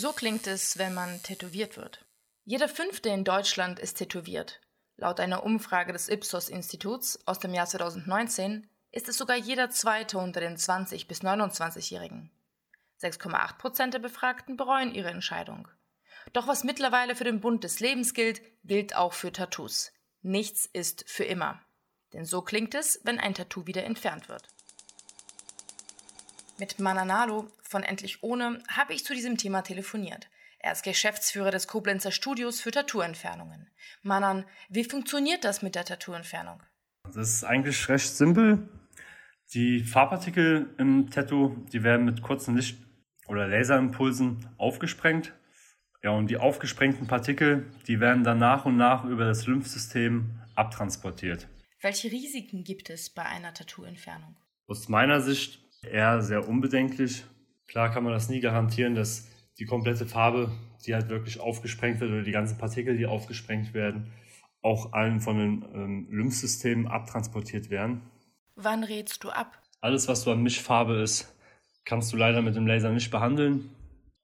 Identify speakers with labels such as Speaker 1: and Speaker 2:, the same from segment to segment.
Speaker 1: So klingt es, wenn man tätowiert wird. Jeder Fünfte in Deutschland ist tätowiert. Laut einer Umfrage des Ipsos-Instituts aus dem Jahr 2019 ist es sogar jeder Zweite unter den 20- bis 29-Jährigen. 6,8 Prozent der Befragten bereuen ihre Entscheidung. Doch was mittlerweile für den Bund des Lebens gilt, gilt auch für Tattoos. Nichts ist für immer. Denn so klingt es, wenn ein Tattoo wieder entfernt wird. Mit Mananalo von Endlich Ohne habe ich zu diesem Thema telefoniert. Er ist Geschäftsführer des Koblenzer Studios für Tattoo-Entfernungen. Manan, wie funktioniert das mit der Tattoo-Entfernung?
Speaker 2: Das ist eigentlich recht simpel. Die Farbpartikel im Tattoo, die werden mit kurzen Licht- oder Laserimpulsen aufgesprengt. Ja, und die aufgesprengten Partikel, die werden dann nach und nach über das Lymphsystem abtransportiert.
Speaker 1: Welche Risiken gibt es bei einer Tattoo-Entfernung?
Speaker 2: Aus meiner Sicht eher sehr unbedenklich. Klar kann man das nie garantieren, dass die komplette Farbe, die halt wirklich aufgesprengt wird oder die ganzen Partikel, die aufgesprengt werden, auch allen von den ähm, Lymphsystemen abtransportiert werden.
Speaker 1: Wann rätst du ab?
Speaker 2: Alles, was so an Mischfarbe ist, kannst du leider mit dem Laser nicht behandeln.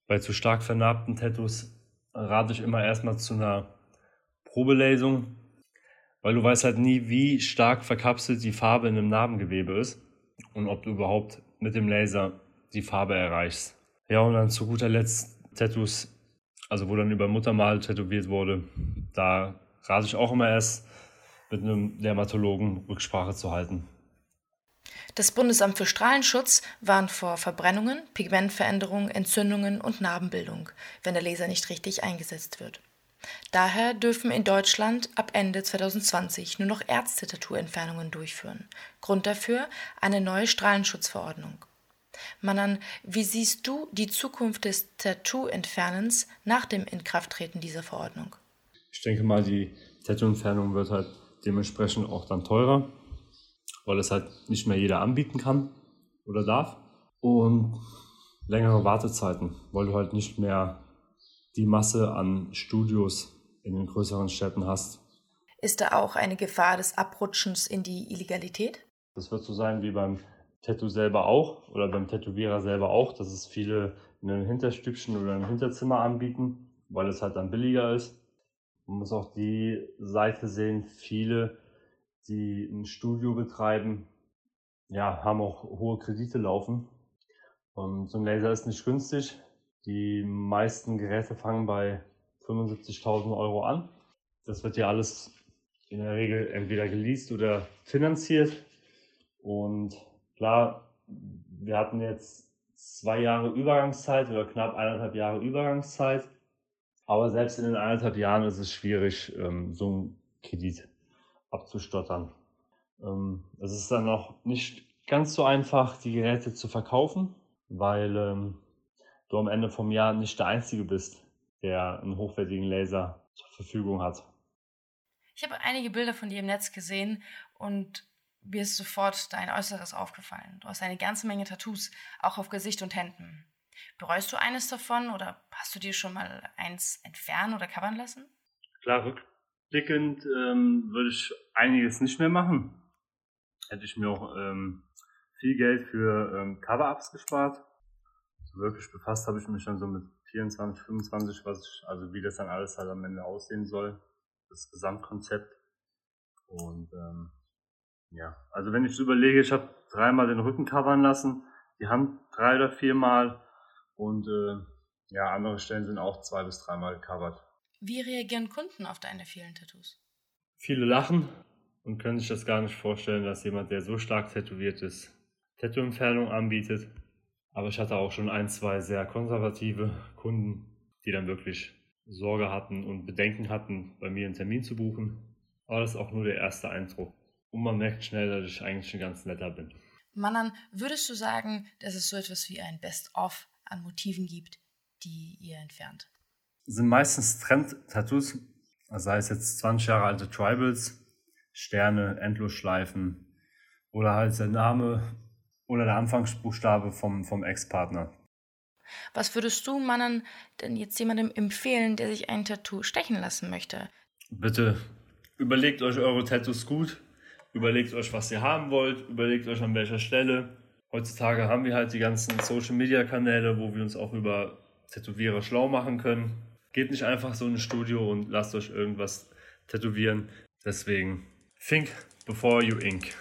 Speaker 2: Bei zu stark vernarbten Tattoos rate ich immer erstmal zu einer Probelasung, weil du weißt halt nie, wie stark verkapselt die Farbe in einem Narbengewebe ist und ob du überhaupt mit dem Laser die Farbe erreichst. Ja, und dann zu guter Letzt Tattoos, also wo dann über Muttermal tätowiert wurde, da rate ich auch immer erst mit einem Dermatologen Rücksprache zu halten.
Speaker 1: Das Bundesamt für Strahlenschutz warnt vor Verbrennungen, Pigmentveränderungen, Entzündungen und Narbenbildung, wenn der Laser nicht richtig eingesetzt wird. Daher dürfen in Deutschland ab Ende 2020 nur noch Ärzte Tattoo-Entfernungen durchführen. Grund dafür eine neue Strahlenschutzverordnung. Manan, wie siehst du die Zukunft des Tattoo-Entfernens nach dem Inkrafttreten dieser Verordnung?
Speaker 2: Ich denke mal, die Tattoo-Entfernung wird halt dementsprechend auch dann teurer, weil es halt nicht mehr jeder anbieten kann oder darf. Und längere Wartezeiten, weil du halt nicht mehr die Masse an Studios in den größeren Städten hast.
Speaker 1: Ist da auch eine Gefahr des Abrutschens in die Illegalität?
Speaker 2: Das wird so sein wie beim Tattoo selber auch oder beim Tätowierer selber auch, dass es viele in einem Hinterstübchen oder einem Hinterzimmer anbieten, weil es halt dann billiger ist. Man muss auch die Seite sehen, viele, die ein Studio betreiben, ja, haben auch hohe Kredite laufen. Und so ein Laser ist nicht günstig. Die meisten Geräte fangen bei 75.000 Euro an. Das wird ja alles in der Regel entweder geleast oder finanziert. Und klar, wir hatten jetzt zwei Jahre Übergangszeit oder knapp eineinhalb Jahre Übergangszeit. Aber selbst in den eineinhalb Jahren ist es schwierig, ähm, so einen Kredit abzustottern. Ähm, es ist dann auch nicht ganz so einfach, die Geräte zu verkaufen, weil ähm, du am Ende vom Jahr nicht der Einzige bist, der einen hochwertigen Laser zur Verfügung hat.
Speaker 1: Ich habe einige Bilder von dir im Netz gesehen und mir ist sofort dein Äußeres aufgefallen. Du hast eine ganze Menge Tattoos, auch auf Gesicht und Händen. Bereust du eines davon oder hast du dir schon mal eins entfernen oder covern lassen?
Speaker 2: Klar, rückblickend ähm, würde ich einiges nicht mehr machen. Hätte ich mir auch ähm, viel Geld für ähm, Cover-Ups gespart wirklich befasst habe ich mich dann so mit 24, 25, was ich, also wie das dann alles halt am Ende aussehen soll, das Gesamtkonzept. Und ähm, ja, also wenn ich so überlege, ich habe dreimal den Rücken covern lassen, die Hand drei oder viermal und äh, ja, andere Stellen sind auch zwei bis dreimal gecovert.
Speaker 1: Wie reagieren Kunden auf deine vielen Tattoos?
Speaker 2: Viele lachen und können sich das gar nicht vorstellen, dass jemand, der so stark tätowiert ist, Tattoo-Entfernung anbietet. Aber ich hatte auch schon ein, zwei sehr konservative Kunden, die dann wirklich Sorge hatten und Bedenken hatten, bei mir einen Termin zu buchen. Aber das ist auch nur der erste Eindruck. Und man merkt schnell, dass ich eigentlich ein ganz netter bin.
Speaker 1: Manan, würdest du sagen, dass es so etwas wie ein Best-of an Motiven gibt, die ihr entfernt?
Speaker 2: Es sind meistens Trend-Tattoos, sei es jetzt 20 Jahre alte Tribals, Sterne, Endlosschleifen oder halt der Name oder der Anfangsbuchstabe vom, vom Ex-Partner.
Speaker 1: Was würdest du, Mannen, denn jetzt jemandem empfehlen, der sich ein Tattoo stechen lassen möchte?
Speaker 2: Bitte überlegt euch eure Tattoos gut, überlegt euch, was ihr haben wollt, überlegt euch an welcher Stelle. Heutzutage haben wir halt die ganzen Social-Media-Kanäle, wo wir uns auch über Tätowierer schlau machen können. Geht nicht einfach so in ein Studio und lasst euch irgendwas tätowieren. Deswegen, think before you ink.